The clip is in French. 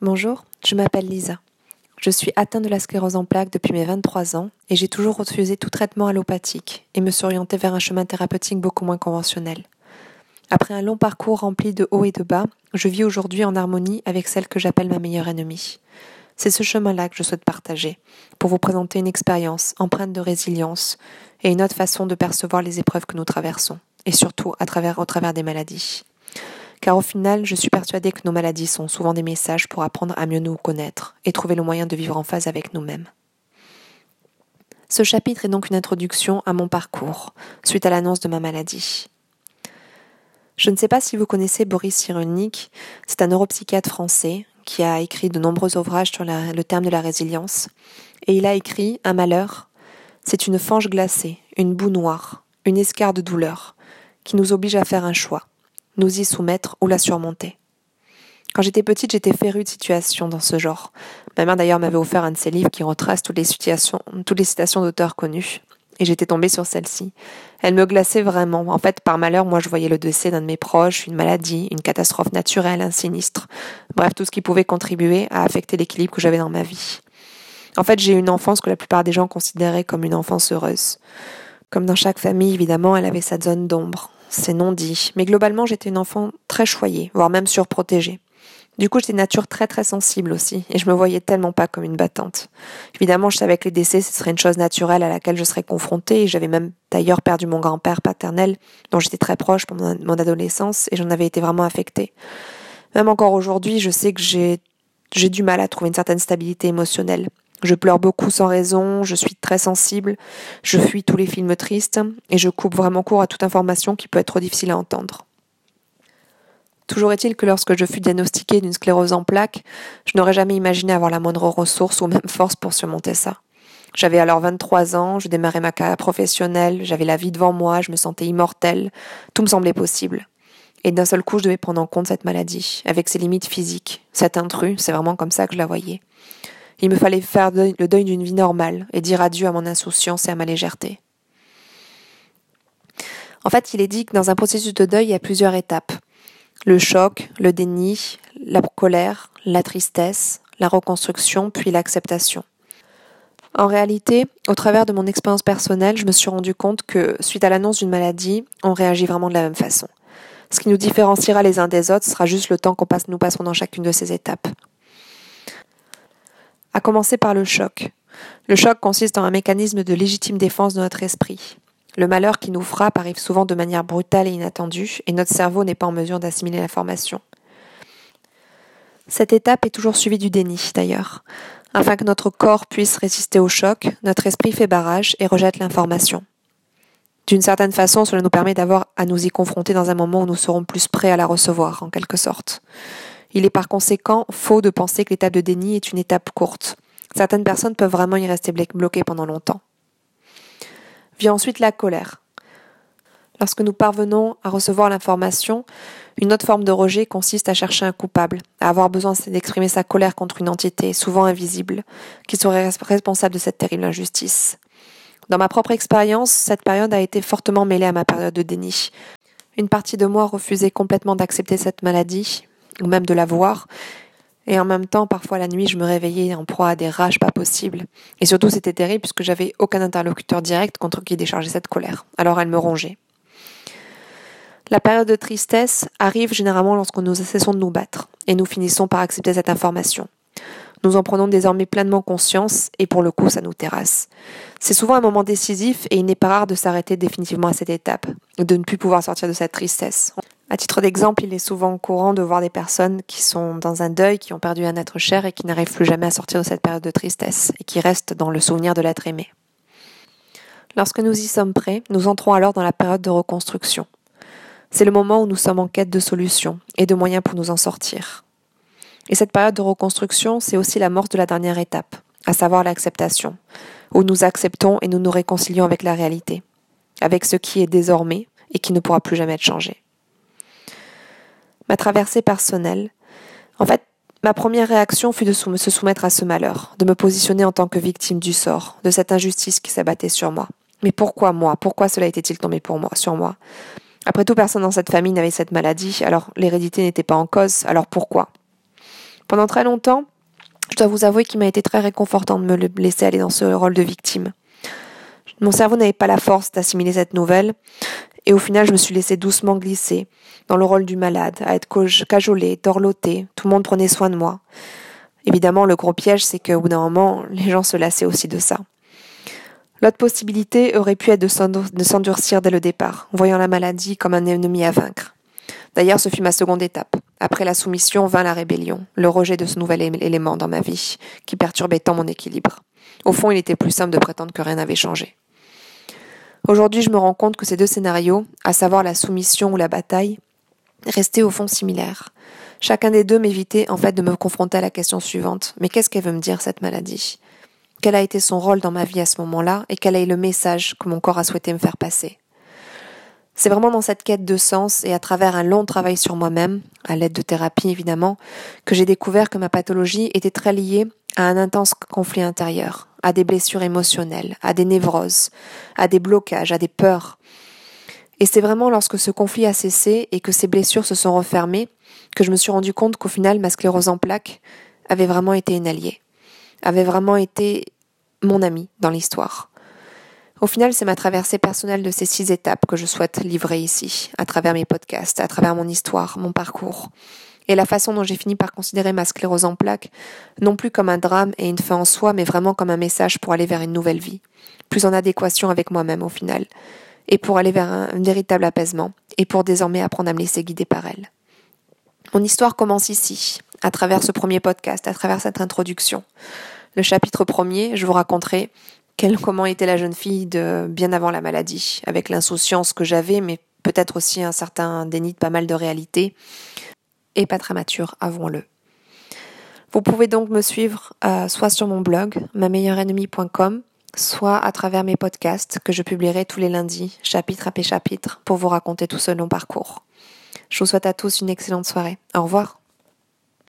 Bonjour, je m'appelle Lisa. Je suis atteinte de la sclérose en plaques depuis mes 23 ans et j'ai toujours refusé tout traitement allopathique et me suis orientée vers un chemin thérapeutique beaucoup moins conventionnel. Après un long parcours rempli de hauts et de bas, je vis aujourd'hui en harmonie avec celle que j'appelle ma meilleure ennemie. C'est ce chemin-là que je souhaite partager, pour vous présenter une expérience empreinte de résilience et une autre façon de percevoir les épreuves que nous traversons, et surtout au travers des maladies car au final, je suis persuadée que nos maladies sont souvent des messages pour apprendre à mieux nous connaître et trouver le moyen de vivre en phase avec nous-mêmes. Ce chapitre est donc une introduction à mon parcours, suite à l'annonce de ma maladie. Je ne sais pas si vous connaissez Boris Cyrulnik, c'est un neuropsychiatre français qui a écrit de nombreux ouvrages sur le terme de la résilience, et il a écrit Un malheur, c'est une fange glacée, une boue noire, une escarre de douleur, qui nous oblige à faire un choix nous y soumettre ou la surmonter. Quand j'étais petite, j'étais férue de situations dans ce genre. Ma mère d'ailleurs m'avait offert un de ses livres qui retrace toutes les citations d'auteurs connus. Et j'étais tombée sur celle-ci. Elle me glaçait vraiment. En fait, par malheur, moi, je voyais le décès d'un de mes proches, une maladie, une catastrophe naturelle, un sinistre. Bref, tout ce qui pouvait contribuer à affecter l'équilibre que j'avais dans ma vie. En fait, j'ai eu une enfance que la plupart des gens considéraient comme une enfance heureuse. Comme dans chaque famille, évidemment, elle avait sa zone d'ombre c'est non dit, mais globalement j'étais une enfant très choyée, voire même surprotégée. Du coup, j'étais nature très très sensible aussi, et je me voyais tellement pas comme une battante. Évidemment, je savais que les décès, ce serait une chose naturelle à laquelle je serais confrontée, et j'avais même d'ailleurs perdu mon grand-père paternel, dont j'étais très proche pendant mon adolescence, et j'en avais été vraiment affectée. Même encore aujourd'hui, je sais que j'ai, j'ai du mal à trouver une certaine stabilité émotionnelle. Je pleure beaucoup sans raison, je suis très sensible, je fuis tous les films tristes et je coupe vraiment court à toute information qui peut être trop difficile à entendre. Toujours est-il que lorsque je fus diagnostiquée d'une sclérose en plaques, je n'aurais jamais imaginé avoir la moindre ressource ou même force pour surmonter ça. J'avais alors 23 ans, je démarrais ma carrière professionnelle, j'avais la vie devant moi, je me sentais immortelle, tout me semblait possible. Et d'un seul coup, je devais prendre en compte cette maladie, avec ses limites physiques. Cet intrus, c'est vraiment comme ça que je la voyais. Il me fallait faire le deuil d'une vie normale et dire adieu à mon insouciance et à ma légèreté. En fait, il est dit que dans un processus de deuil, il y a plusieurs étapes. Le choc, le déni, la colère, la tristesse, la reconstruction, puis l'acceptation. En réalité, au travers de mon expérience personnelle, je me suis rendu compte que, suite à l'annonce d'une maladie, on réagit vraiment de la même façon. Ce qui nous différenciera les uns des autres sera juste le temps qu'on passe, nous passerons dans chacune de ces étapes à commencer par le choc. Le choc consiste en un mécanisme de légitime défense de notre esprit. Le malheur qui nous frappe arrive souvent de manière brutale et inattendue, et notre cerveau n'est pas en mesure d'assimiler l'information. Cette étape est toujours suivie du déni, d'ailleurs. Afin que notre corps puisse résister au choc, notre esprit fait barrage et rejette l'information. D'une certaine façon, cela nous permet d'avoir à nous y confronter dans un moment où nous serons plus prêts à la recevoir, en quelque sorte. Il est par conséquent faux de penser que l'étape de déni est une étape courte. Certaines personnes peuvent vraiment y rester bloquées pendant longtemps. Vient ensuite la colère. Lorsque nous parvenons à recevoir l'information, une autre forme de rejet consiste à chercher un coupable, à avoir besoin d'exprimer sa colère contre une entité, souvent invisible, qui serait responsable de cette terrible injustice. Dans ma propre expérience, cette période a été fortement mêlée à ma période de déni. Une partie de moi refusait complètement d'accepter cette maladie, ou même de la voir. Et en même temps, parfois la nuit, je me réveillais en proie à des rages pas possibles. Et surtout, c'était terrible puisque j'avais aucun interlocuteur direct contre qui décharger cette colère. Alors elle me rongeait. La période de tristesse arrive généralement lorsque nous cessons de nous battre et nous finissons par accepter cette information. Nous en prenons désormais pleinement conscience et pour le coup, ça nous terrasse. C'est souvent un moment décisif et il n'est pas rare de s'arrêter définitivement à cette étape, de ne plus pouvoir sortir de cette tristesse. À titre d'exemple, il est souvent courant de voir des personnes qui sont dans un deuil, qui ont perdu un être cher et qui n'arrivent plus jamais à sortir de cette période de tristesse et qui restent dans le souvenir de l'être aimé. Lorsque nous y sommes prêts, nous entrons alors dans la période de reconstruction. C'est le moment où nous sommes en quête de solutions et de moyens pour nous en sortir. Et cette période de reconstruction, c'est aussi la mort de la dernière étape, à savoir l'acceptation, où nous acceptons et nous nous réconcilions avec la réalité, avec ce qui est désormais et qui ne pourra plus jamais être changé ma traversée personnelle. En fait, ma première réaction fut de se soumettre à ce malheur, de me positionner en tant que victime du sort, de cette injustice qui s'abattait sur moi. Mais pourquoi moi? Pourquoi cela était-il tombé pour moi, sur moi? Après tout, personne dans cette famille n'avait cette maladie, alors l'hérédité n'était pas en cause, alors pourquoi? Pendant très longtemps, je dois vous avouer qu'il m'a été très réconfortant de me laisser aller dans ce rôle de victime. Mon cerveau n'avait pas la force d'assimiler cette nouvelle, et au final je me suis laissé doucement glisser dans le rôle du malade, à être cajolé, dorloté, tout le monde prenait soin de moi. Évidemment, le gros piège, c'est qu'au bout d'un moment, les gens se lassaient aussi de ça. L'autre possibilité aurait pu être de s'endurcir dès le départ, voyant la maladie comme un ennemi à vaincre. D'ailleurs, ce fut ma seconde étape. Après la soumission vint la rébellion, le rejet de ce nouvel élément dans ma vie, qui perturbait tant mon équilibre. Au fond, il était plus simple de prétendre que rien n'avait changé. Aujourd'hui, je me rends compte que ces deux scénarios, à savoir la soumission ou la bataille, restaient au fond similaires. Chacun des deux m'évitait en fait de me confronter à la question suivante. Mais qu'est-ce qu'elle veut me dire, cette maladie? Quel a été son rôle dans ma vie à ce moment-là? Et quel est le message que mon corps a souhaité me faire passer? C'est vraiment dans cette quête de sens et à travers un long travail sur moi-même, à l'aide de thérapie évidemment, que j'ai découvert que ma pathologie était très liée à un intense conflit intérieur, à des blessures émotionnelles, à des névroses, à des blocages, à des peurs. Et c'est vraiment lorsque ce conflit a cessé et que ces blessures se sont refermées que je me suis rendu compte qu'au final ma sclérose en plaques avait vraiment été une alliée, avait vraiment été mon amie dans l'histoire. Au final, c'est ma traversée personnelle de ces six étapes que je souhaite livrer ici, à travers mes podcasts, à travers mon histoire, mon parcours, et la façon dont j'ai fini par considérer ma sclérose en plaques, non plus comme un drame et une fin en soi, mais vraiment comme un message pour aller vers une nouvelle vie, plus en adéquation avec moi-même au final, et pour aller vers un, véritable apaisement, et pour désormais apprendre à me laisser guider par elle. Mon histoire commence ici, à travers ce premier podcast, à travers cette introduction. Le chapitre premier, je vous raconterai comment était la jeune fille de bien avant la maladie, avec l'insouciance que j'avais, mais peut-être aussi un certain déni de pas mal de réalité, et pas très mature, avouons-le. Vous pouvez donc me suivre euh, soit sur mon blog, ma-meilleure-ennemie.com, soit à travers mes podcasts que je publierai tous les lundis, chapitre après chapitre, pour vous raconter tout ce long parcours. Je vous souhaite à tous une excellente soirée. Au revoir.